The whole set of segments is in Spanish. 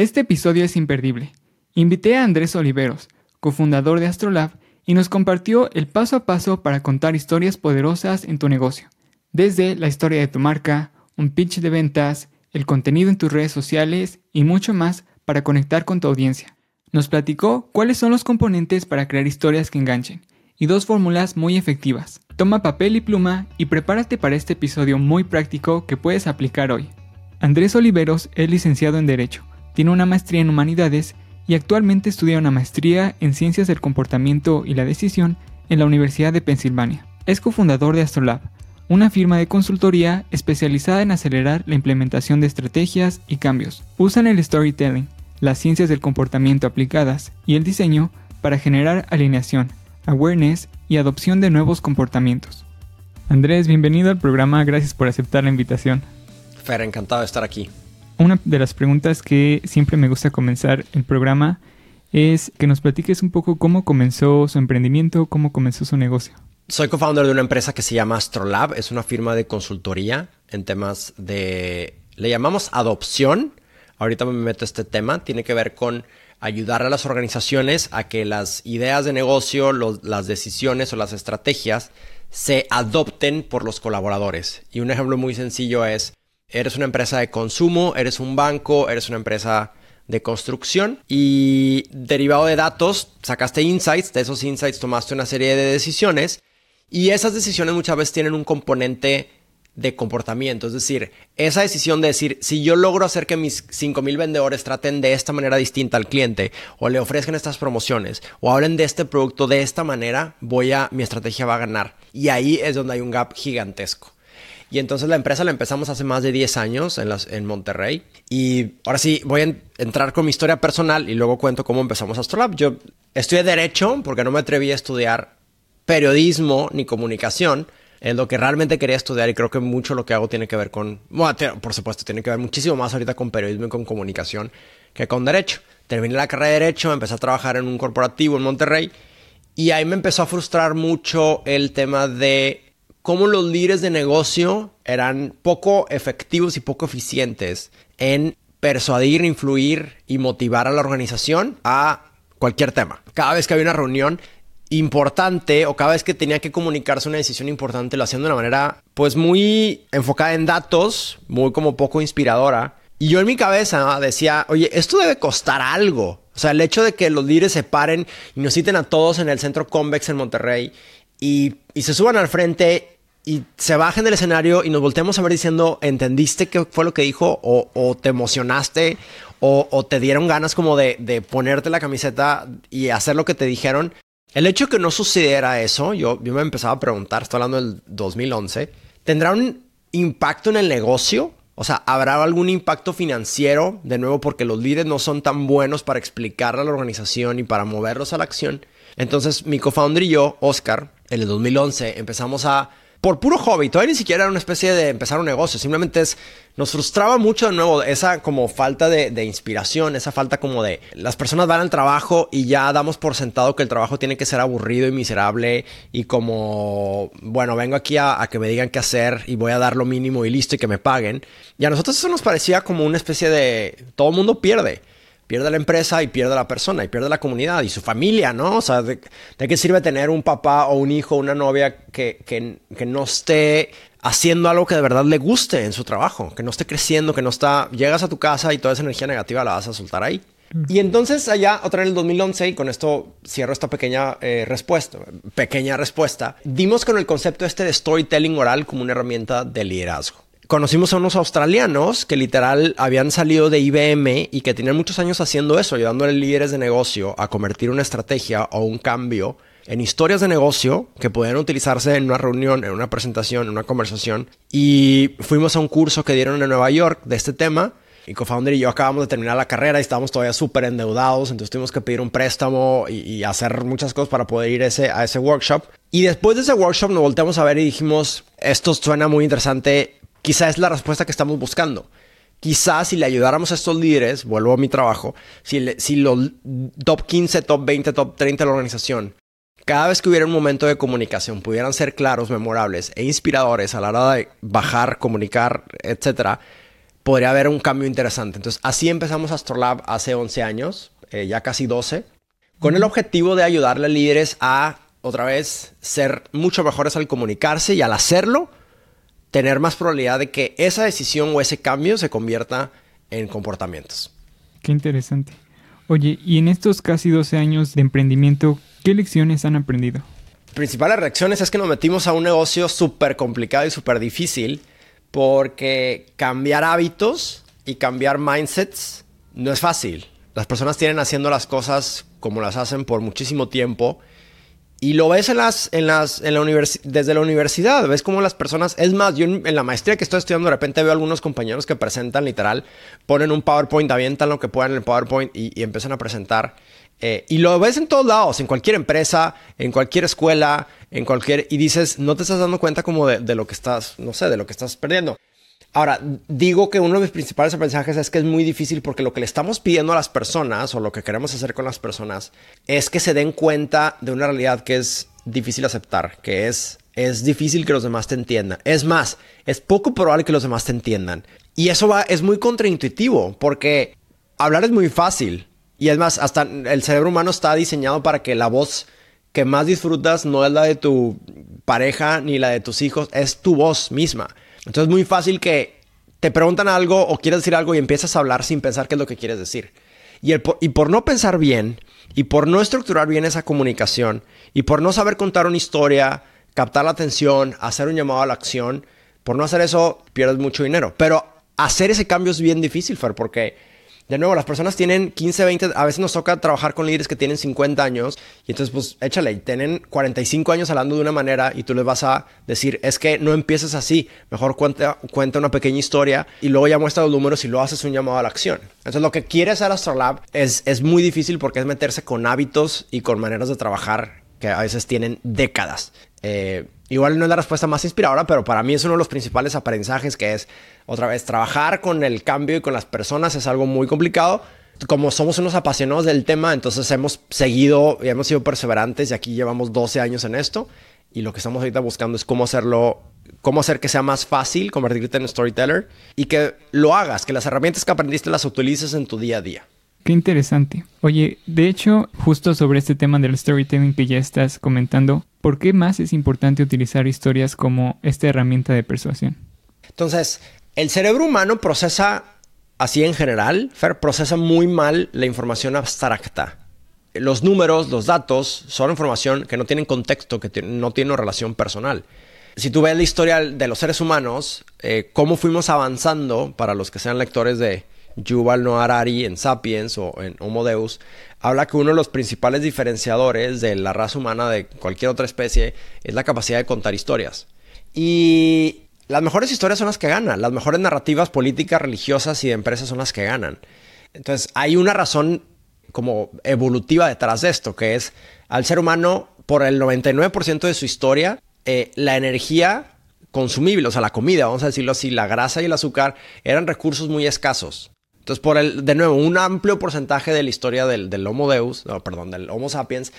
Este episodio es imperdible. Invité a Andrés Oliveros, cofundador de Astrolab, y nos compartió el paso a paso para contar historias poderosas en tu negocio. Desde la historia de tu marca, un pitch de ventas, el contenido en tus redes sociales y mucho más para conectar con tu audiencia. Nos platicó cuáles son los componentes para crear historias que enganchen y dos fórmulas muy efectivas. Toma papel y pluma y prepárate para este episodio muy práctico que puedes aplicar hoy. Andrés Oliveros es licenciado en Derecho, tiene una maestría en Humanidades y actualmente estudia una maestría en Ciencias del Comportamiento y la Decisión en la Universidad de Pensilvania. Es cofundador de Astrolab, una firma de consultoría especializada en acelerar la implementación de estrategias y cambios. Usan el storytelling, las ciencias del comportamiento aplicadas y el diseño para generar alineación, awareness y adopción de nuevos comportamientos. Andrés, bienvenido al programa, gracias por aceptar la invitación. Fer, encantado de estar aquí. Una de las preguntas que siempre me gusta comenzar el programa es que nos platiques un poco cómo comenzó su emprendimiento, cómo comenzó su negocio. Soy co-founder de una empresa que se llama Astrolab, es una firma de consultoría en temas de, le llamamos adopción, ahorita me meto a este tema, tiene que ver con ayudar a las organizaciones a que las ideas de negocio, las decisiones o las estrategias se adopten por los colaboradores. Y un ejemplo muy sencillo es, eres una empresa de consumo, eres un banco, eres una empresa de construcción y derivado de datos sacaste insights, de esos insights tomaste una serie de decisiones y esas decisiones muchas veces tienen un componente de comportamiento. Es decir, esa decisión de decir, si yo logro hacer que mis 5.000 vendedores traten de esta manera distinta al cliente, o le ofrezcan estas promociones, o hablen de este producto de esta manera, voy a, mi estrategia va a ganar. Y ahí es donde hay un gap gigantesco. Y entonces la empresa la empezamos hace más de 10 años en, en Monterrey. Y ahora sí, voy a entrar con mi historia personal y luego cuento cómo empezamos Astrolab. Yo estudié Derecho porque no me atreví a estudiar periodismo ni comunicación es lo que realmente quería estudiar y creo que mucho lo que hago tiene que ver con, bueno, por supuesto, tiene que ver muchísimo más ahorita con periodismo y con comunicación que con derecho. Terminé la carrera de derecho, empecé a trabajar en un corporativo en Monterrey y ahí me empezó a frustrar mucho el tema de cómo los líderes de negocio eran poco efectivos y poco eficientes en persuadir, influir y motivar a la organización a cualquier tema. Cada vez que había una reunión, importante o cada vez que tenía que comunicarse una decisión importante lo hacían de una manera pues muy enfocada en datos, muy como poco inspiradora. Y yo en mi cabeza decía, oye, esto debe costar algo. O sea, el hecho de que los líderes se paren y nos citen a todos en el centro Convex en Monterrey y, se suban al frente y se bajen del escenario y nos volteamos a ver diciendo, ¿entendiste qué fue lo que dijo? ¿O, te emocionaste? O, te dieron ganas como de, ponerte la camiseta y hacer lo que te dijeron? El hecho de que no sucediera eso, yo, yo me empezaba a preguntar, estoy hablando del 2011, ¿tendrá un impacto en el negocio? O sea, ¿habrá algún impacto financiero? De nuevo, porque los líderes no son tan buenos para explicarle a la organización y para moverlos a la acción. Entonces, mi co-founder y yo, Oscar, en el 2011, empezamos a por puro hobby. Todavía ni siquiera era una especie de empezar un negocio. Simplemente es, nos frustraba mucho de nuevo esa como falta de, inspiración, esa falta como de las personas van al trabajo y ya damos por sentado que el trabajo tiene que ser aburrido y miserable y como, bueno, vengo aquí a, a que me digan qué hacer y voy a dar lo mínimo y listo y que me paguen. Y a nosotros eso nos parecía como una especie de, todo el mundo pierde pierde la empresa y pierde la persona y pierde la comunidad y su familia, ¿no? O sea, ¿de, qué sirve tener un papá o un hijo o una novia que, que, que, no esté haciendo algo que de verdad le guste en su trabajo, que no esté creciendo, que no está... Llegas a tu casa y toda esa energía negativa la vas a soltar ahí. Y entonces allá, otra en el 2011, y con esto cierro esta pequeña eh, respuesta, pequeña respuesta, dimos con el concepto este de storytelling oral como una herramienta de liderazgo conocimos a unos australianos que literal habían salido de IBM y que tenían muchos años haciendo eso, ayudándole a líderes de negocio a convertir una estrategia o un cambio en historias de negocio que podían utilizarse en una reunión, en una presentación, en una conversación. Y fuimos a un curso que dieron en Nueva York de este tema. Y co-founder y yo acabamos de terminar la carrera y estábamos todavía súper endeudados, entonces tuvimos que pedir un préstamo y, hacer muchas cosas para poder ir ese, a ese workshop. Y después de ese workshop nos volteamos a ver y dijimos, esto suena muy interesante, Quizá es la respuesta que estamos buscando. Quizás si le ayudáramos a estos líderes, vuelvo a mi trabajo, si, si los top 15, top 20, top 30 de la organización, cada vez que hubiera un momento de comunicación, pudieran ser claros, memorables e inspiradores a la hora de bajar, comunicar, etcétera, podría haber un cambio interesante. Entonces, así empezamos Astrolab hace 11 años, eh, ya casi 12, con el objetivo de ayudarle a líderes a, otra vez, ser mucho mejores al comunicarse y al hacerlo, tener más probabilidad de que esa decisión o ese cambio se convierta en comportamientos. Qué interesante. Oye, y en estos casi 12 años de emprendimiento, ¿qué lecciones han aprendido? Principales reacciones es que nos metimos a un negocio súper complicado y súper difícil porque cambiar hábitos y cambiar mindsets no es fácil. Las personas tienen haciendo las cosas como las hacen por muchísimo tiempo y lo ves en las, en las, en la desde la universidad, ves cómo las personas, es más, yo en, la maestría que estoy estudiando de repente veo algunos compañeros que presentan literal, ponen un PowerPoint, avientan lo que puedan en el PowerPoint y, empiezan a presentar. Eh, y lo ves en todos lados, en cualquier empresa, en cualquier escuela, en cualquier... Y dices, no te estás dando cuenta como de, de lo que estás, no sé, de lo que estás perdiendo. Ahora, digo que uno de mis principales aprendizajes es que es muy difícil porque lo que le estamos pidiendo a las personas o lo que queremos hacer con las personas es que se den cuenta de una realidad que es difícil aceptar, que es es difícil que los demás te entiendan. Es más, es poco probable que los demás te entiendan. Y eso va, es muy contraintuitivo porque hablar es muy fácil. Y es más, hasta el cerebro humano está diseñado para que la voz que más disfrutas no es la de tu pareja ni la de tus hijos, es tu voz misma. Entonces es muy fácil que te preguntan algo o quieres decir algo y empiezas a hablar sin pensar qué es lo que quieres decir. Y, y por no pensar bien, y por no estructurar bien esa comunicación, y por no saber contar una historia, captar la atención, hacer un llamado a la acción, por no hacer eso pierdes mucho dinero. Pero hacer ese cambio es bien difícil, Fer, porque de nuevo, las personas tienen 15, 20, a veces nos toca trabajar con líderes que tienen 50 años y entonces pues échale, tienen 45 años hablando de una manera y tú les vas a decir, es que no empieces así, mejor cuenta, cuenta una pequeña historia y luego ya muestra los números y luego haces un llamado a la acción. Entonces lo que quiere hacer Astrolab es, es muy difícil porque es meterse con hábitos y con maneras de trabajar que a veces tienen décadas. Eh, igual no es la respuesta más inspiradora, pero para mí es uno de los principales aprendizajes que es, otra vez, trabajar con el cambio y con las personas es algo muy complicado. Como somos unos apasionados del tema, entonces hemos seguido y hemos sido perseverantes y aquí llevamos 12 años en esto. Y lo que estamos ahorita buscando es cómo hacerlo, cómo hacer que sea más fácil convertirte en storyteller y que lo hagas, que las herramientas que aprendiste las utilices en tu día a día. Qué interesante. Oye, de hecho, justo sobre este tema del storytelling que ya estás comentando, ¿por qué más es importante utilizar historias como esta herramienta de persuasión? Entonces, el cerebro humano procesa, así en general, Fer, procesa muy mal la información abstracta. Los números, los datos, son información que no tienen contexto, que no tienen relación personal. Si tú ves la historia de los seres humanos, eh, cómo fuimos avanzando, para los que sean lectores de, Yuval Noah Harari en Sapiens o en Homo Deus, habla que uno de los principales diferenciadores de la raza humana de cualquier otra especie es la capacidad de contar historias. Y las mejores historias son las que ganan, las mejores narrativas políticas, religiosas y de empresas son las que ganan. Entonces hay una razón como evolutiva detrás de esto, que es al ser humano, por el 99% de su historia, eh, la energía consumible, o sea, la comida, vamos a decirlo así, la grasa y el azúcar eran recursos muy escasos. Entonces, por el, de nuevo, un amplio porcentaje de la historia del, Homo Deus, perdón, del Homo sapiens,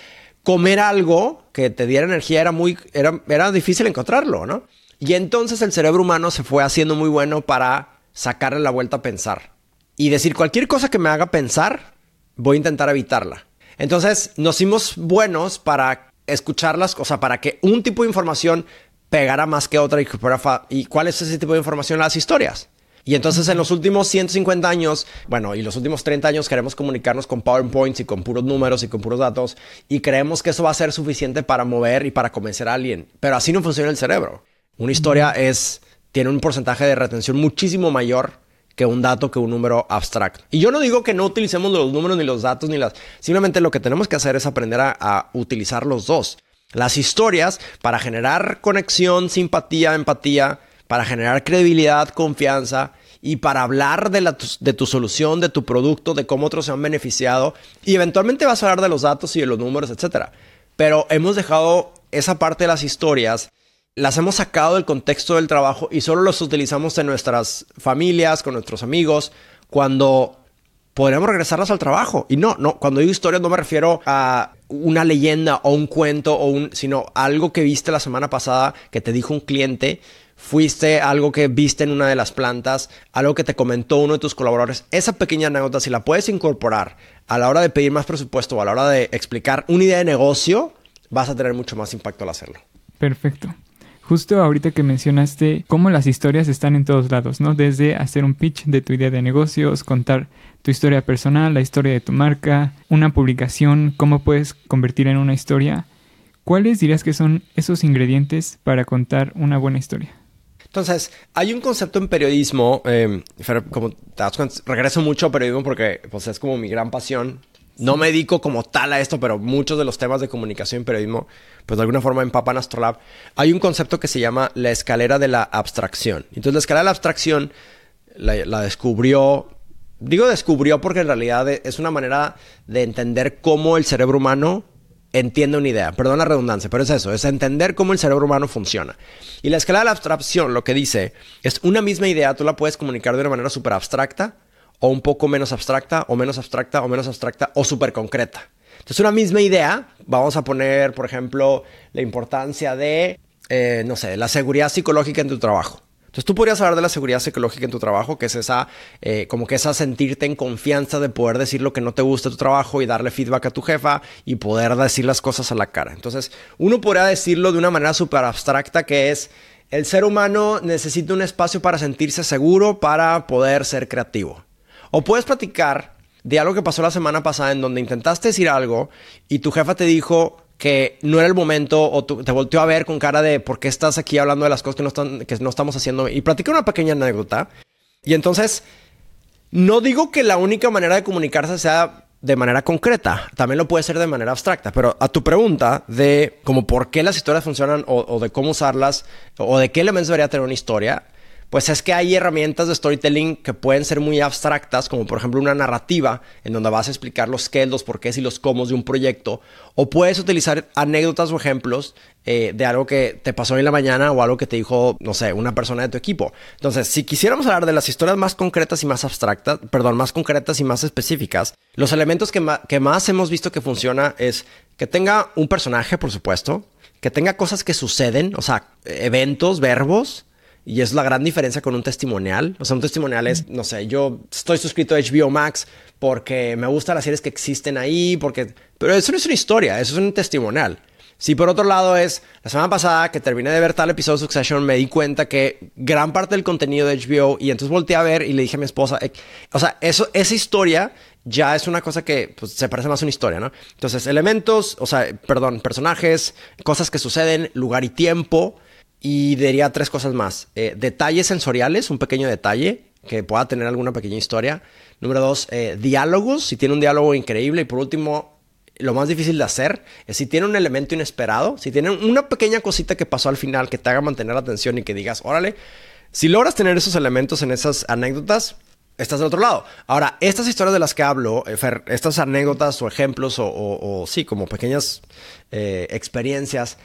comer algo que te diera energía era muy, era, era difícil encontrarlo, ¿no? Y entonces el cerebro humano se fue haciendo muy bueno para sacarle la vuelta a pensar. Y decir, cualquier cosa que me haga pensar, voy a intentar evitarla. Entonces nos hicimos buenos para escucharlas, o sea, para que un tipo de información pegara más que otra y, y cuál es ese tipo de información, las historias. Y entonces en los últimos 150 años, bueno, y los últimos 30 años queremos comunicarnos con PowerPoints y con puros números y con puros datos y creemos que eso va a ser suficiente para mover y para convencer a alguien. Pero así no funciona el cerebro. Una historia es, tiene un porcentaje de retención muchísimo mayor que un dato, que un número abstracto. Y yo no digo que no utilicemos los números ni los datos ni las... Simplemente lo que tenemos que hacer es aprender a, a utilizar los dos. Las historias para generar conexión, simpatía, empatía para generar credibilidad, confianza y para hablar de, de, tu solución, de tu producto, de cómo otros se han beneficiado. Y eventualmente vas a hablar de los datos y de los números, etc. Pero hemos dejado esa parte de las historias, las hemos sacado del contexto del trabajo y solo los utilizamos en nuestras familias, con nuestros amigos, cuando podríamos regresarlas al trabajo. Y no, no, cuando digo historias no me refiero a una leyenda o un cuento o un, sino algo que viste la semana pasada que te dijo un cliente fuiste, algo que viste en una de las plantas, algo que te comentó uno de tus colaboradores. Esa pequeña anécdota, si la puedes incorporar a la hora de pedir más presupuesto o a la hora de explicar una idea de negocio, vas a tener mucho más impacto al hacerlo. Perfecto. Justo ahorita que mencionaste cómo las historias están en todos lados, ¿no? Desde hacer un pitch de tu idea de negocios, contar tu historia personal, la historia de tu marca, una publicación, cómo puedes convertir en una historia. ¿Cuáles dirías que son esos ingredientes para contar una buena historia? Entonces, hay un concepto en periodismo, eh, como regreso mucho a periodismo porque pues, es como mi gran pasión. No me dedico como tal a esto, pero muchos de los temas de comunicación y periodismo, pues de alguna forma empapan Astrolab. Hay un concepto que se llama la escalera de la abstracción. Entonces, la escalera de la abstracción la, descubrió digo descubrió porque en realidad es una manera de entender cómo el cerebro humano entiende una idea. Perdón la redundancia, pero es eso, es entender cómo el cerebro humano funciona. Y la escalera de la abstracción lo que dice es una misma idea, tú la puedes comunicar de una manera súper abstracta o un poco menos abstracta, o menos abstracta, o menos abstracta, o súper concreta. Entonces, una misma idea, vamos a poner, por ejemplo, la importancia de, eh, no sé, la seguridad psicológica en tu trabajo. Entonces tú podrías hablar de la seguridad psicológica en tu trabajo, que es esa, eh, como que esa sentirte en confianza de poder decir lo que no te gusta de tu trabajo y darle feedback a tu jefa y poder decir las cosas a la cara. Entonces uno podría decirlo de una manera súper abstracta que es, el ser humano necesita un espacio para sentirse seguro, para poder ser creativo. O puedes platicar de algo que pasó la semana pasada en donde intentaste decir algo y tu jefa te dijo que no era el momento o te volteó a ver con cara de por qué estás aquí hablando de las cosas que no, están, que no estamos haciendo y platica una pequeña anécdota. Y entonces, no digo que la única manera de comunicarse sea de manera concreta, también lo puede ser de manera abstracta, pero a tu pregunta de como por qué las historias funcionan o, o de cómo usarlas o de qué elementos debería tener una historia, pues es que hay herramientas de storytelling que pueden ser muy abstractas, como por ejemplo una narrativa en donde vas a explicar los qué, los porqués y los cómo de un proyecto, o puedes utilizar anécdotas o ejemplos eh, de algo que te pasó en la mañana o algo que te dijo, no sé, una persona de tu equipo. Entonces, si quisiéramos hablar de las historias más concretas y más abstractas, perdón, más concretas y más específicas, los elementos que, que más hemos visto que funciona es que tenga un personaje, por supuesto, que tenga cosas que suceden, o sea, eventos, verbos, y es la gran diferencia con un testimonial. O sea, un testimonial es, no sé, yo estoy suscrito a HBO Max porque me gustan las series que existen ahí, porque... Pero eso no es una historia, eso es un testimonial. Si por otro lado es, la semana pasada que terminé de ver tal episodio de Succession, me di cuenta que gran parte del contenido de HBO, y entonces volteé a ver y le dije a mi esposa, eh, o sea, eso, esa historia ya es una cosa que pues, se parece más a una historia, ¿no? Entonces, elementos, o sea, perdón, personajes, cosas que suceden, lugar y tiempo, y diría tres cosas más. Eh, detalles sensoriales, un pequeño detalle que pueda tener alguna pequeña historia. Número dos, eh, diálogos, si tiene un diálogo increíble. Y por último, lo más difícil de hacer es si tiene un elemento inesperado, si tiene una pequeña cosita que pasó al final que te haga mantener la atención y que digas, órale, si logras tener esos elementos en esas anécdotas, estás del otro lado. Ahora, estas historias de las que hablo, eh, estas anécdotas o ejemplos o, sí, como pequeñas experiencias,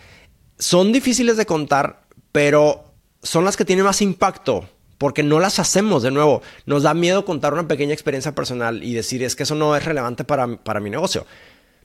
son difíciles de contar pero son las que tienen más impacto porque no las hacemos de nuevo. Nos da miedo contar una pequeña experiencia personal y decir es que eso no es relevante para, para mi negocio.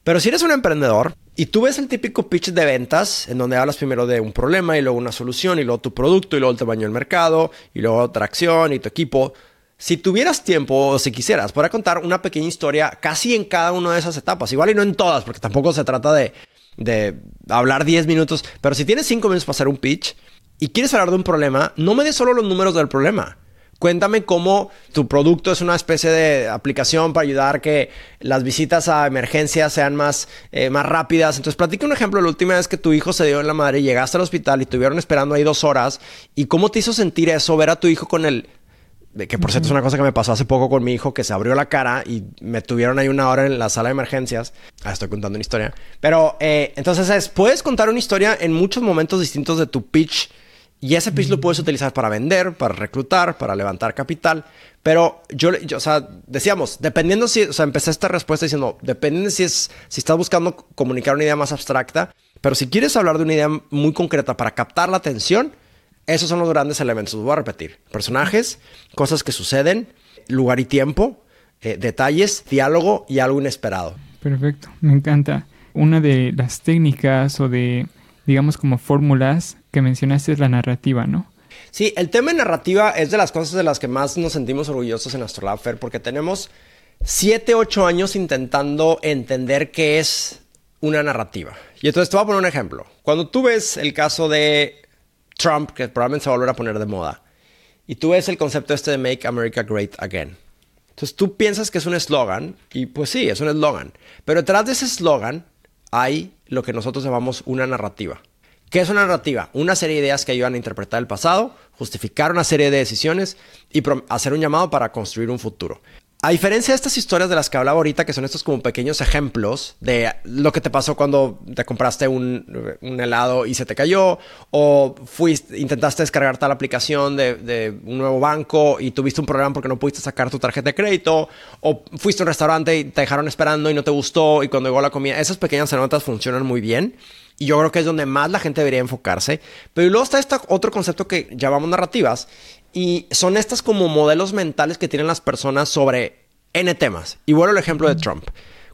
Pero si eres un emprendedor y tú ves el típico pitch de ventas en donde hablas primero de un problema y luego una solución y luego tu producto y luego el tamaño del mercado y luego otra acción y tu equipo, si tuvieras tiempo o si quisieras, podría contar una pequeña historia casi en cada una de esas etapas. Igual y no en todas, porque tampoco se trata de, de hablar 10 minutos, pero si tienes 5 minutos para hacer un pitch, y quieres hablar de un problema, no me des solo los números del problema. Cuéntame cómo tu producto es una especie de aplicación para ayudar a que las visitas a emergencias sean más, eh, más rápidas. Entonces, platica un ejemplo. La última vez que tu hijo se dio en la madre y llegaste al hospital y estuvieron esperando ahí dos horas. ¿Y cómo te hizo sentir eso, ver a tu hijo con el... Que por cierto es una cosa que me pasó hace poco con mi hijo, que se abrió la cara y me tuvieron ahí una hora en la sala de emergencias. Ah, estoy contando una historia. Pero eh, entonces es, puedes contar una historia en muchos momentos distintos de tu pitch y ese pitch lo puedes utilizar para vender, para reclutar, para levantar capital. Pero yo, o sea, decíamos, dependiendo si, o sea, empecé esta respuesta diciendo, dependiendo si es, si estás buscando comunicar una idea más abstracta, pero si quieres hablar de una idea muy concreta para captar la atención, esos son los grandes elementos. Los voy a repetir. Personajes, cosas que suceden, lugar y tiempo, eh, detalles, diálogo y algo inesperado. Perfecto, me encanta. Una de las técnicas o de digamos, como fórmulas que mencionaste es la narrativa, ¿no? Sí, el tema de narrativa es de las cosas de las que más nos sentimos orgullosos en Astrolab Fair porque tenemos 7, 8 años intentando entender qué es una narrativa. Y entonces te voy a poner un ejemplo. Cuando tú ves el caso de Trump, que probablemente se va a volver a poner de moda, y tú ves el concepto este de Make America Great Again. Entonces tú piensas que es un eslogan, y pues sí, es un eslogan. Pero detrás de ese eslogan hay lo que nosotros llamamos una narrativa. ¿Qué es una narrativa? Una serie de ideas que ayudan a interpretar el pasado, justificar una serie de decisiones y hacer un llamado para construir un futuro. A diferencia de estas historias de las que hablaba ahorita, que son estos como pequeños ejemplos de lo que te pasó cuando te compraste un, helado y se te cayó, o fuiste, intentaste descargar tal aplicación de, un nuevo banco y tuviste un problema porque no pudiste sacar tu tarjeta de crédito, o fuiste a un restaurante y te dejaron esperando y no te gustó y cuando llegó la comida, esas pequeñas anécdotas funcionan muy bien. Y yo creo que es donde más la gente debería enfocarse. Pero luego está este otro concepto que llamamos narrativas. Y son estas como modelos mentales que tienen las personas sobre N temas. Y vuelvo al ejemplo de Trump.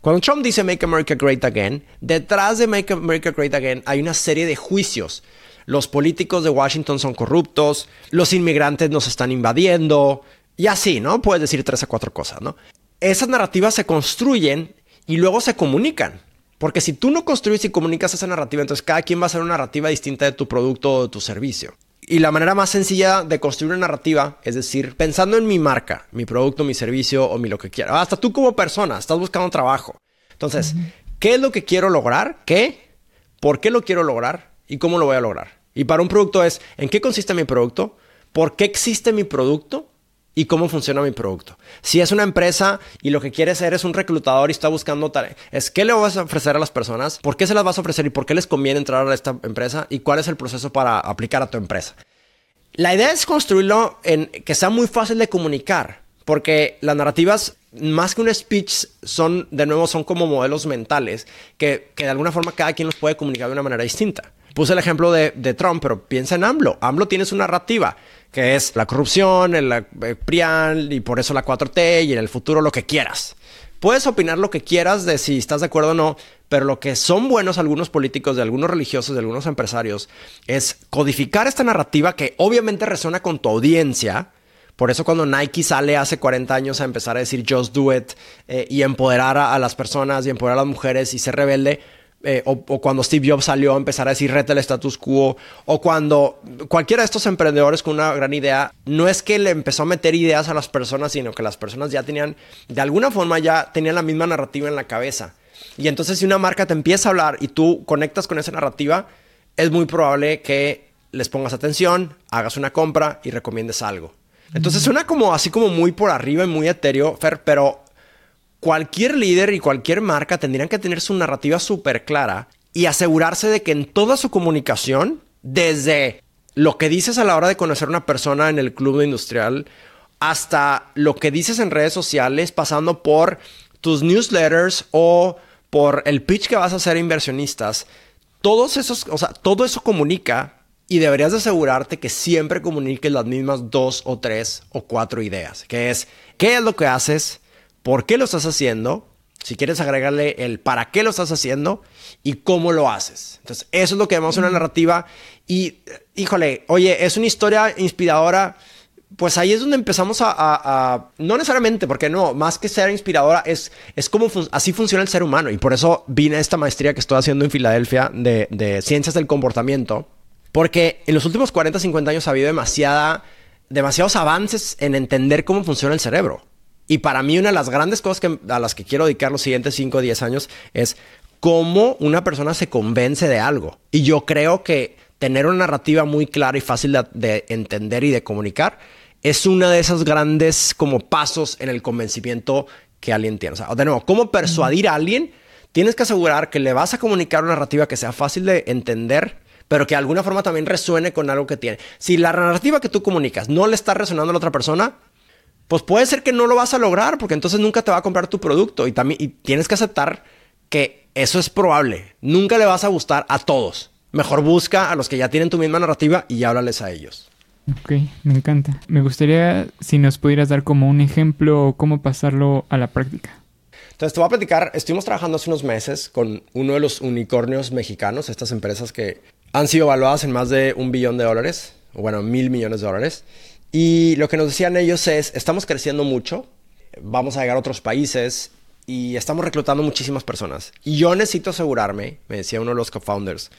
Cuando Trump dice Make America Great Again, detrás de Make America Great Again hay una serie de juicios. Los políticos de Washington son corruptos, los inmigrantes nos están invadiendo, y así, ¿no? Puedes decir tres a cuatro cosas, ¿no? Esas narrativas se construyen y luego se comunican. Porque si tú no construyes y comunicas esa narrativa, entonces cada quien va a hacer una narrativa distinta de tu producto o de tu servicio. Y la manera más sencilla de construir una narrativa, es decir, pensando en mi marca, mi producto, mi servicio o mi lo que quiera. Hasta tú como persona, estás buscando trabajo. Entonces, ¿qué es lo que quiero lograr? ¿Qué? ¿Por qué lo quiero lograr? ¿Y cómo lo voy a lograr? Y para un producto es, ¿en qué consiste mi producto? ¿Por qué existe mi producto? Y cómo funciona mi producto. Si es una empresa y lo que quiere ser es un reclutador y está buscando es qué le vas a ofrecer a las personas, por qué se las vas a ofrecer y por qué les conviene entrar a esta empresa y cuál es el proceso para aplicar a tu empresa. La idea es construirlo en que sea muy fácil de comunicar, porque las narrativas más que un speech son de nuevo son como modelos mentales que, que de alguna forma cada quien los puede comunicar de una manera distinta. Puse el ejemplo de, Trump, pero piensa en AMLO. AMLO tiene su narrativa que es la corrupción, el, eh, PRIAN y por eso la 4T y en el futuro lo que quieras. Puedes opinar lo que quieras de si estás de acuerdo o no, pero lo que son buenos algunos políticos, de algunos religiosos, de algunos empresarios, es codificar esta narrativa que obviamente resuena con tu audiencia. Por eso cuando Nike sale hace 40 años a empezar a decir just do it eh, y empoderar a, a, las personas y empoderar a las mujeres y ser rebelde, eh, o, cuando Steve Jobs salió a empezar a decir reta el status quo, o cuando cualquiera de estos emprendedores con una gran idea, no es que le empezó a meter ideas a las personas, sino que las personas ya tenían, de alguna forma ya tenían la misma narrativa en la cabeza. Y entonces si una marca te empieza a hablar y tú conectas con esa narrativa, es muy probable que les pongas atención, hagas una compra y recomiendes algo. Entonces suena como así como muy por arriba y muy etéreo, Fer, pero cualquier líder y cualquier marca tendrían que tener su narrativa súper clara y asegurarse de que en toda su comunicación, desde lo que dices a la hora de conocer a una persona en el club industrial, hasta lo que dices en redes sociales, pasando por tus newsletters o por el pitch que vas a hacer a inversionistas, todos esos, o sea, todo eso comunica y deberías de asegurarte que siempre comuniques las mismas dos o tres o cuatro ideas, que es qué es lo que haces, por qué lo estás haciendo, si quieres agregarle el para qué lo estás haciendo y cómo lo haces. Entonces, eso es lo que llamamos una narrativa. Y, híjole, oye, es una historia inspiradora. Pues ahí es donde empezamos a, no necesariamente, porque no, más que ser inspiradora, es, es como así funciona el ser humano. Y por eso vine a esta maestría que estoy haciendo en Filadelfia de, de ciencias del comportamiento. Porque en los últimos 40, 50 años ha habido demasiada, demasiados avances en entender cómo funciona el cerebro. Y para mí una de las grandes cosas a las que quiero dedicar los siguientes 5 o 10 años es cómo una persona se convence de algo. Y yo creo que tener una narrativa muy clara y fácil de, entender y de comunicar es una de esos grandes como pasos en el convencimiento que alguien tiene. O sea, de nuevo, cómo persuadir a alguien, tienes que asegurar que le vas a comunicar una narrativa que sea fácil de entender, pero que de alguna forma también resuene con algo que tiene. Si la narrativa que tú comunicas no le está resonando a la otra persona, pues puede ser que no lo vas a lograr porque entonces nunca te va a comprar tu producto y también tienes que aceptar que eso es probable. Nunca le vas a gustar a todos. Mejor busca a los que ya tienen tu misma narrativa y háblales a ellos. Ok, me encanta. Me gustaría si nos pudieras dar como un ejemplo o cómo pasarlo a la práctica. Entonces te voy a platicar, estuvimos trabajando hace unos meses con uno de los unicornios mexicanos, estas empresas que han sido evaluadas en más de un billón de dólares bueno, mil millones de dólares. Y lo que nos decían ellos es, estamos creciendo mucho, vamos a llegar a otros países y estamos reclutando muchísimas personas. Y yo necesito asegurarme, me decía uno de los co-founders,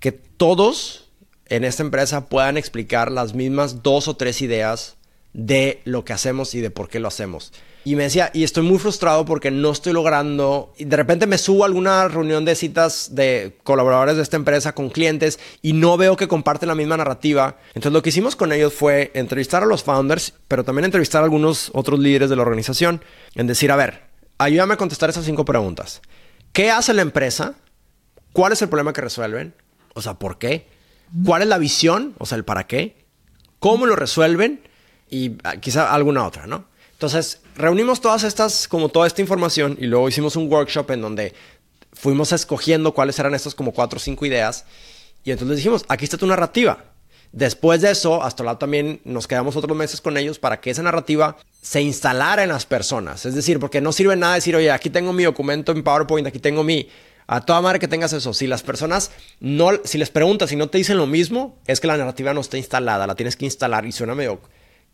que todos en esta empresa puedan explicar las mismas dos o tres ideas de lo que hacemos y de por qué lo hacemos. Y me decía, y estoy muy frustrado porque no estoy logrando, y de repente me subo a alguna reunión de citas de colaboradores de esta empresa con clientes y no veo que comparten la misma narrativa. Entonces lo que hicimos con ellos fue entrevistar a los founders, pero también entrevistar a algunos otros líderes de la organización, en decir, a ver, ayúdame a contestar esas cinco preguntas. ¿Qué hace la empresa? ¿Cuál es el problema que resuelven? O sea, ¿por qué? ¿Cuál es la visión? O sea, el para qué. ¿Cómo lo resuelven? Y ah, quizá alguna otra, ¿no? Entonces, reunimos todas estas, como toda esta información y luego hicimos un workshop en donde fuimos escogiendo cuáles eran estas como cuatro o cinco ideas y entonces dijimos, aquí está tu narrativa. Después de eso, hasta lado también nos quedamos otros meses con ellos para que esa narrativa se instalara en las personas. Es decir, porque no sirve nada decir, oye, aquí tengo mi documento en PowerPoint, aquí tengo mi... A toda madre que tengas eso. Si las personas no, si les preguntas y no te dicen lo mismo, es que la narrativa no está instalada, la tienes que instalar y suena medio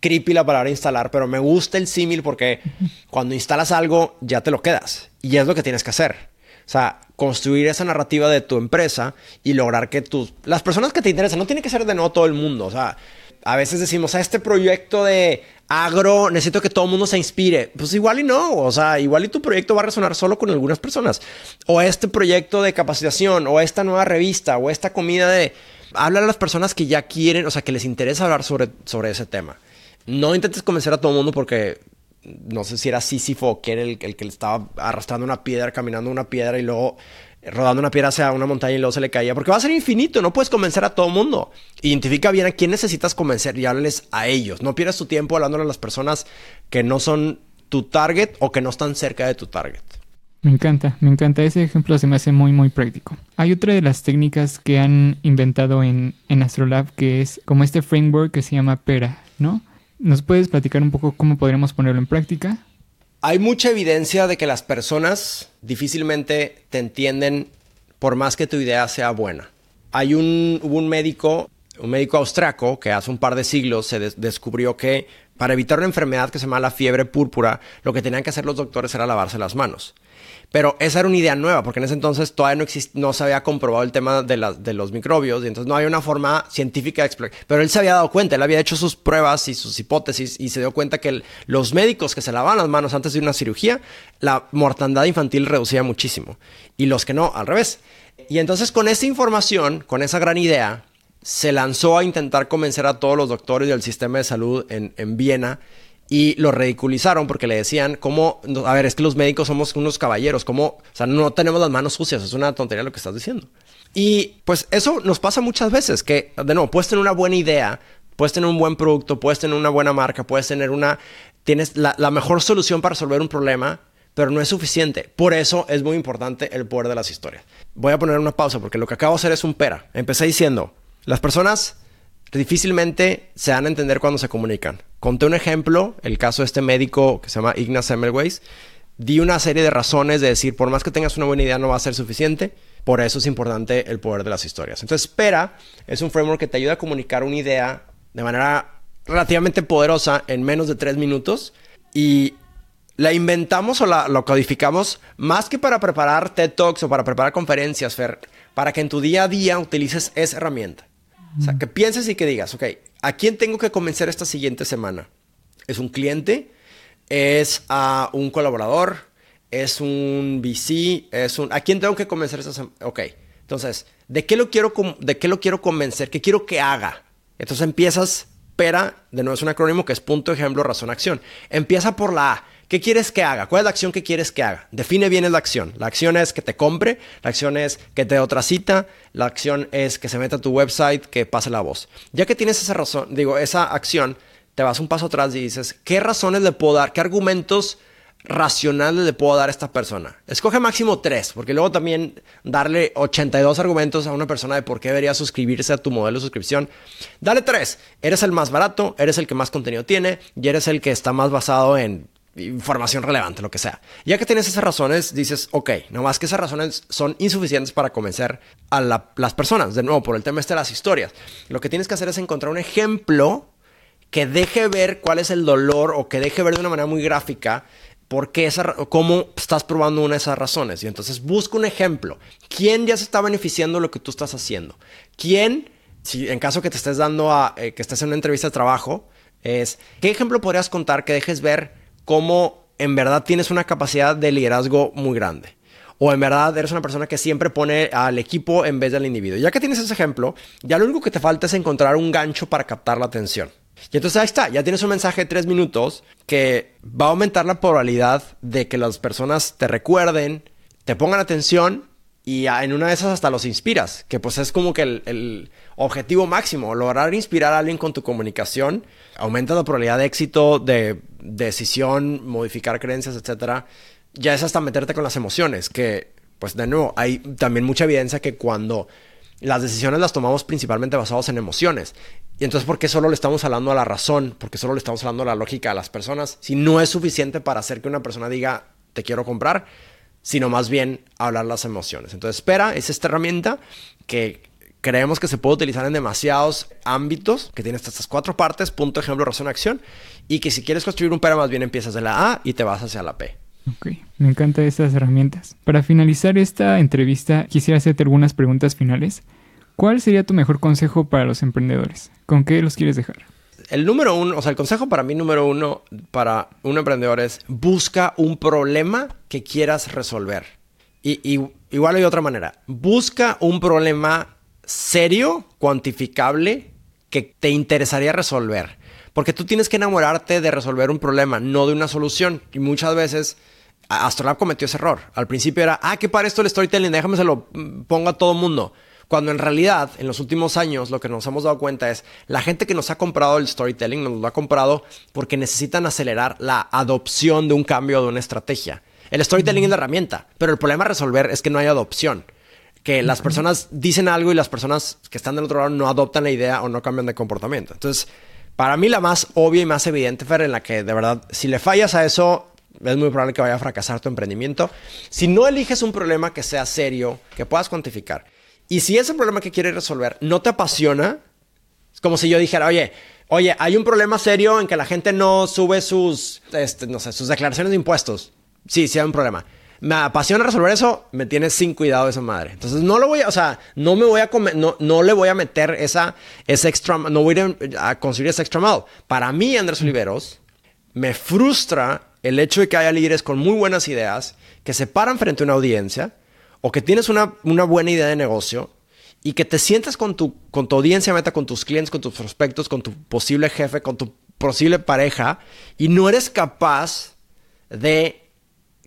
creepy la palabra instalar, pero me gusta el símil porque cuando instalas algo ya te lo quedas y es lo que tienes que hacer. O sea, construir esa narrativa de tu empresa y lograr que tus las personas que te interesan no tiene que ser de nuevo todo el mundo, o sea, a veces decimos, a este proyecto de agro, necesito que todo el mundo se inspire. Pues igual y no, o sea, igual y tu proyecto va a resonar solo con algunas personas. O este proyecto de capacitación, o esta nueva revista, o esta comida de... Habla a las personas que ya quieren, o sea, que les interesa hablar sobre, sobre ese tema. No intentes convencer a todo el mundo porque no sé si era Sísifo que era el, que le estaba arrastrando una piedra, caminando una piedra y luego rodando una piedra hacia una montaña y luego se le caía, porque va a ser infinito, no puedes convencer a todo el mundo. Identifica bien a quién necesitas convencer y háblales a ellos. No pierdas tu tiempo hablándole a las personas que no son tu target o que no están cerca de tu target. Me encanta, me encanta. Ese ejemplo se me hace muy, muy práctico. Hay otra de las técnicas que han inventado en, en Astrolab que es como este framework que se llama PERA, ¿no? ¿Nos puedes platicar un poco cómo podríamos ponerlo en práctica? Hay mucha evidencia de que las personas difícilmente te entienden por más que tu idea sea buena. Hay un, hubo un médico, un médico austriaco que hace un par de siglos se descubrió que para evitar una enfermedad que se llama la fiebre púrpura, lo que tenían que hacer los doctores era lavarse las manos. Pero esa era una idea nueva, porque en ese entonces todavía no, no se había comprobado el tema de, de los microbios, y entonces no había una forma científica de explicar. Pero él se había dado cuenta, él había hecho sus pruebas y sus hipótesis, y se dio cuenta que los médicos que se lavaban las manos antes de una cirugía, la mortandad infantil reducía muchísimo. Y los que no, al revés. Y entonces con esa información, con esa gran idea, se lanzó a intentar convencer a todos los doctores del sistema de salud en, en Viena y lo ridiculizaron porque le decían como, a ver, es que los médicos somos unos caballeros, como, o sea, no tenemos las manos sucias, es una tontería lo que estás diciendo. Y pues eso nos pasa muchas veces, que de nuevo, puedes tener una buena idea, puedes tener un buen producto, puedes tener una buena marca, puedes tener una, tienes la, la mejor solución para resolver un problema, pero no es suficiente. Por eso es muy importante el poder de las historias. Voy a poner una pausa porque lo que acabo de hacer es un pera. Empecé diciendo, las personas difícilmente se dan a entender cuando se comunican. Conté un ejemplo, el caso de este médico que se llama Ignaz Semmelweis. Di una serie de razones de decir, por más que tengas una buena idea, no va a ser suficiente. Por eso es importante el poder de las historias. Entonces, Espera es un framework que te ayuda a comunicar una idea de manera relativamente poderosa en menos de tres minutos. Y la inventamos o la, codificamos más que para preparar TED Talks o para preparar conferencias, Fer, para que en tu día a día utilices esa herramienta. O sea, que pienses y que digas, ok, ¿a quién tengo que convencer esta siguiente semana? ¿Es un cliente? ¿Es a un colaborador? ¿Es un VC? ¿Es un... ¿A quién tengo que convencer esta semana? Ok, entonces, ¿de qué, lo quiero ¿de qué lo quiero convencer? ¿Qué quiero que haga? Entonces empiezas, PERA, de nuevo es un acrónimo que es punto, ejemplo, razón, acción. Empieza por la A. ¿Qué quieres que haga? ¿Cuál es la acción que quieres que haga? Define bien la acción. La acción es que te compre, la acción es que te dé otra cita, la acción es que se meta a tu website, que pase la voz. Ya que tienes esa razón, digo, esa acción, te vas un paso atrás y dices, ¿qué razones le puedo dar? ¿Qué argumentos racionales le puedo dar a esta persona? Escoge máximo tres, porque luego también darle 82 argumentos a una persona de por qué debería suscribirse a tu modelo de suscripción. Dale tres. Eres el más barato, eres el que más contenido tiene y eres el que está más basado en información relevante, lo que sea. Ya que tienes esas razones, dices, ok, no más que esas razones son insuficientes para convencer a las personas. De nuevo, por el tema este de las historias. Lo que tienes que hacer es encontrar un ejemplo que deje ver cuál es el dolor o que deje ver de una manera muy gráfica por qué esa, cómo estás probando una de esas razones. Y entonces busca un ejemplo. ¿Quién ya se está beneficiando de lo que tú estás haciendo? ¿Quién, si en caso que te estés dando a, eh, que estés en una entrevista de trabajo, es, ¿qué ejemplo podrías contar que dejes ver cómo en verdad tienes una capacidad de liderazgo muy grande? o en verdad eres una persona que siempre pone al equipo en vez del individuo. Ya que tienes ese ejemplo, ya lo único que te falta es encontrar un gancho para captar la atención. Y entonces ahí está, ya tienes un mensaje de tres minutos que va a aumentar la probabilidad de que las personas te recuerden, te pongan atención y en una de esas hasta los inspiras, que pues es como que el, objetivo máximo, lograr inspirar a alguien con tu comunicación, aumenta la probabilidad de éxito, de decisión, modificar creencias, etcétera. Ya es hasta meterte con las emociones, que pues de nuevo, hay también mucha evidencia que cuando las decisiones las tomamos principalmente basados en emociones. Y entonces, ¿por qué solo le estamos hablando a la razón? ¿Por qué solo le estamos hablando a la lógica a las personas? Si no es suficiente para hacer que una persona diga, te quiero comprar, sino más bien hablar las emociones. Entonces, espera, es esta herramienta que creemos que se puede utilizar en demasiados ámbitos, que tiene estas cuatro partes, punto, ejemplo, razón, acción, y que si quieres construir un PERA, más bien empiezas de la A y te vas hacia la P. Ok, me encantan estas herramientas. Para finalizar esta entrevista, quisiera hacerte algunas preguntas finales. ¿Cuál sería tu mejor consejo para los emprendedores? ¿Con qué los quieres dejar? El número uno, o sea, el consejo para mí número uno para un emprendedor es busca un problema que quieras resolver. Y, igual hay otra manera. Busca un problema serio, cuantificable, que te interesaría resolver. Porque tú tienes que enamorarte de resolver un problema, no de una solución. Y muchas veces Astrolab cometió ese error. Al principio era, ah, qué para esto el storytelling, déjame se lo mm, pongo a todo mundo. Cuando en realidad, en los últimos años, lo que nos hemos dado cuenta es la gente que nos ha comprado el storytelling nos lo ha comprado porque necesitan acelerar la adopción de un cambio de una estrategia. El storytelling es la herramienta, pero el problema a resolver es que no hay adopción. Que las personas dicen algo y las personas que están del otro lado no adoptan la idea o no cambian de comportamiento. Entonces, para mí la más obvia y más evidente, Fer, en la que de verdad, si le fallas a eso, es muy probable que vaya a fracasar tu emprendimiento. Si no eliges un problema que sea serio, que puedas cuantificar, y si ese problema que quieres resolver no te apasiona, es como si yo dijera, oye, oye, hay un problema serio en que la gente no sube sus, este, no sé, sus declaraciones de impuestos. Sí, sí hay un problema. Me apasiona resolver eso, me tienes sin cuidado esa madre. Entonces no lo voy a, o sea, no me voy a comer, no, no le voy a meter esa, ese extra, no voy a, a conseguir ese extra mal. Para mí, Andrés Oliveros, me frustra el hecho de que haya líderes con muy buenas ideas que se paran frente a una audiencia o que tienes una, buena idea de negocio y que te sientas con tu, con tu audiencia meta, con tus clientes, con tus prospectos, con tu posible jefe, con tu posible pareja y no eres capaz de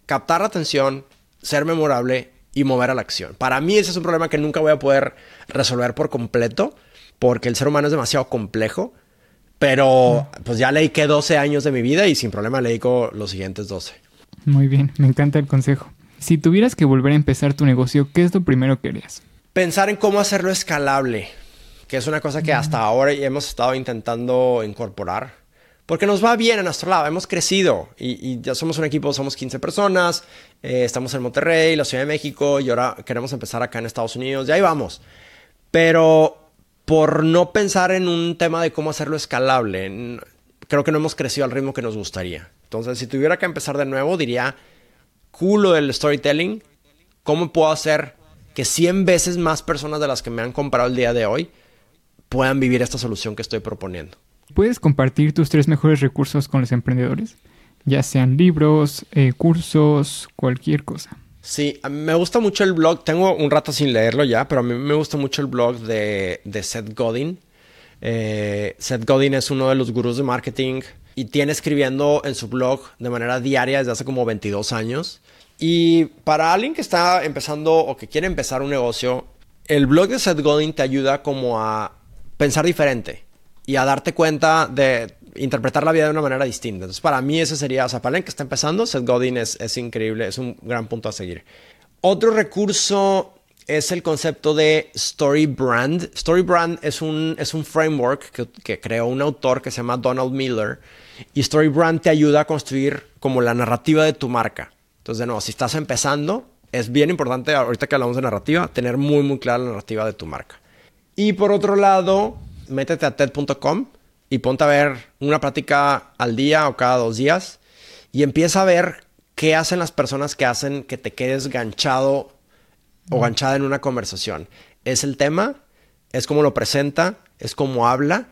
captar la atención, ser memorable y mover a la acción. Para mí ese es un problema que nunca voy a poder resolver por completo porque el ser humano es demasiado complejo. Pero pues ya le dediqué 12 años de mi vida y sin problema le dedico los siguientes 12. Muy bien, me encanta el consejo. Si tuvieras que volver a empezar tu negocio, ¿qué es lo primero que harías? Pensar en cómo hacerlo escalable, que es una cosa que hasta ahora hemos estado intentando incorporar. Porque nos va bien en nuestro lado, hemos crecido y, ya somos un equipo, somos 15 personas, eh, estamos en Monterrey, la Ciudad de México y ahora queremos empezar acá en Estados Unidos, ya ahí vamos. Pero por no pensar en un tema de cómo hacerlo escalable, creo que no hemos crecido al ritmo que nos gustaría. Entonces, si tuviera que empezar de nuevo, diría, culo del storytelling, ¿cómo puedo hacer que 100 veces más personas de las que me han comprado el día de hoy puedan vivir esta solución que estoy proponiendo? ¿Puedes compartir tus tres mejores recursos con los emprendedores? Ya sean libros, eh, cursos, cualquier cosa. Sí, me gusta mucho el blog. Tengo un rato sin leerlo ya, pero a mí me gusta mucho el blog de, Seth Godin. Eh, Seth Godin es uno de los gurús de marketing y tiene escribiendo en su blog de manera diaria desde hace como 22 años. Y para alguien que está empezando o que quiere empezar un negocio, el blog de Seth Godin te ayuda como a pensar diferente y a darte cuenta de interpretar la vida de una manera distinta. Entonces, para mí ese sería, o sea, que está empezando, Seth Godin es, es increíble, es un gran punto a seguir. Otro recurso es el concepto de Story Brand. Story Brand es un, es un framework que, que creó un autor que se llama Donald Miller Y StoryBrand te ayuda a construir como la narrativa de tu marca. Entonces, de nuevo, si estás empezando, es bien importante, ahorita que hablamos de narrativa, tener muy, muy clara la narrativa de tu marca. Y por otro lado, métete a TED.com y ponte a ver una plática al día o cada dos días y empieza a ver qué hacen las personas que hacen que te quedes ganchado o ganchada en una conversación. Es el tema, es cómo lo presenta, es cómo habla.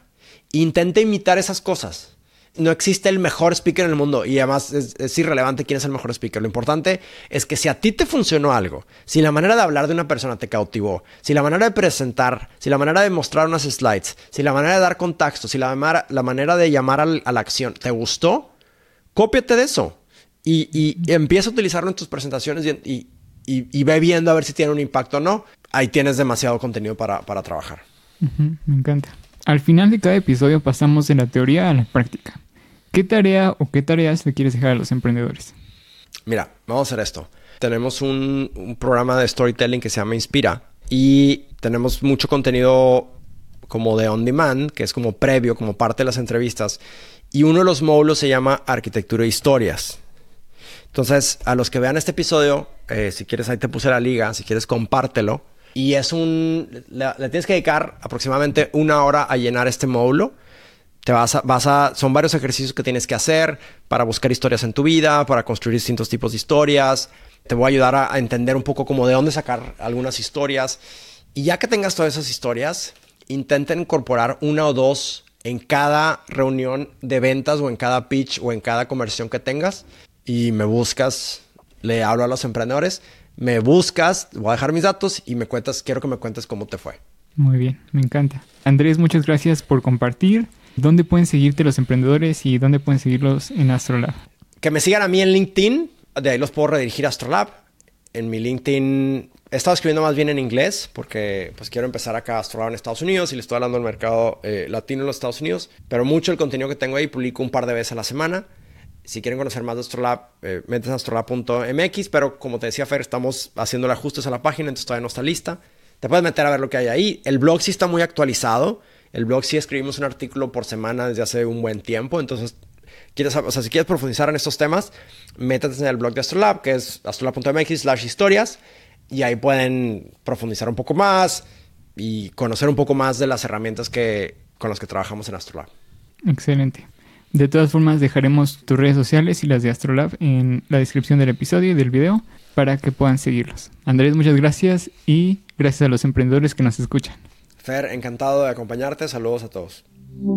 Intenta imitar esas cosas no existe el mejor speaker en el mundo y además es, irrelevante quién es el mejor speaker. Lo importante es que si a ti te funcionó algo, si la manera de hablar de una persona te cautivó, si la manera de presentar, si la manera de mostrar unas slides, si la manera de dar contacto, si la, manera de llamar a la acción te gustó, cópiate de eso y, empieza a utilizarlo en tus presentaciones y, ve viendo a ver si tiene un impacto o no. Ahí tienes demasiado contenido para, trabajar. me encanta. Al final de cada episodio pasamos de la teoría a la práctica. ¿Qué tarea o qué tareas le quieres dejar a los emprendedores? Mira, vamos a hacer esto. Tenemos un, programa de storytelling que se llama Inspira y tenemos mucho contenido como de on demand, que es como previo, como parte de las entrevistas. Y uno de los módulos se llama Arquitectura e Historias. Entonces, a los que vean este episodio, eh, si quieres, ahí te puse la liga, si quieres, compártelo. Y es un. le, tienes que dedicar aproximadamente una hora a llenar este módulo te vas a, vas a, son varios ejercicios que tienes que hacer para buscar historias en tu vida, para construir distintos tipos de historias. Te voy a ayudar a, entender un poco como de dónde sacar algunas historias. Y ya que tengas todas esas historias, intenten incorporar una o dos en cada reunión de ventas o en cada pitch o en cada conversión que tengas. Y me buscas, le hablo a los emprendedores, me buscas, voy a dejar mis datos y me cuentas, quiero que me cuentes cómo te fue. Muy bien, me encanta. Andrés, muchas gracias por compartir. ¿Dónde pueden seguirte los emprendedores y dónde pueden seguirlos en Astrolab? Que me sigan a mí en LinkedIn, de ahí los puedo redirigir a Astrolab. En mi LinkedIn he estado escribiendo más bien en inglés porque pues quiero empezar acá a Astrolab en Estados Unidos y le estoy hablando al mercado eh, latino en los Estados Unidos. Pero mucho el contenido que tengo ahí publico un par de veces a la semana. Si quieren conocer más de Astrolab, eh, a astrolab.mx, pero como te decía Fer, estamos haciendo ajustes a la página, entonces todavía no está lista. Te puedes meter a ver lo que hay ahí. El blog sí está muy actualizado. El blog sí escribimos un artículo por semana desde hace un buen tiempo, entonces quieres, o sea, si quieres profundizar en estos temas, métete en el blog de Astrolab, que es astrolab.mx slash historias, y ahí pueden profundizar un poco más y conocer un poco más de las herramientas que, con las que trabajamos en Astrolab. Excelente. De todas formas, dejaremos tus redes sociales y las de Astrolab en la descripción del episodio y del video para que puedan seguirlos. Andrés, muchas gracias y gracias a los emprendedores que nos escuchan. Fer, encantado de acompañarte. Saludos a todos.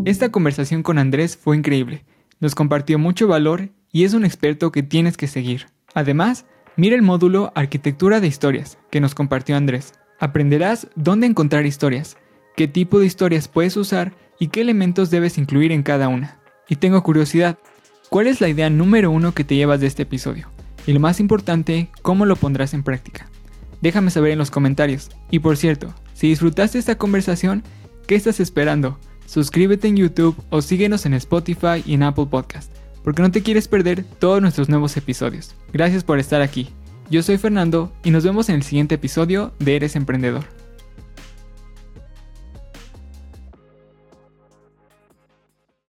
Esta conversación con Andrés fue increíble. Nos compartió mucho valor y es un experto que tienes que seguir. Además, mira el módulo Arquitectura de Historias que nos compartió Andrés. Aprenderás dónde encontrar historias, qué tipo de historias puedes usar y qué elementos debes incluir en cada una. Y tengo curiosidad, ¿cuál es la idea número uno que te llevas de este episodio? Y lo más importante, ¿cómo lo pondrás en práctica? Déjame saber en los comentarios. Y por cierto, si disfrutaste esta conversación, ¿qué estás esperando? Suscríbete en YouTube o síguenos en Spotify y en Apple Podcast, porque no te quieres perder todos nuestros nuevos episodios. Gracias por estar aquí. Yo soy Fernando y nos vemos en el siguiente episodio de Eres Emprendedor.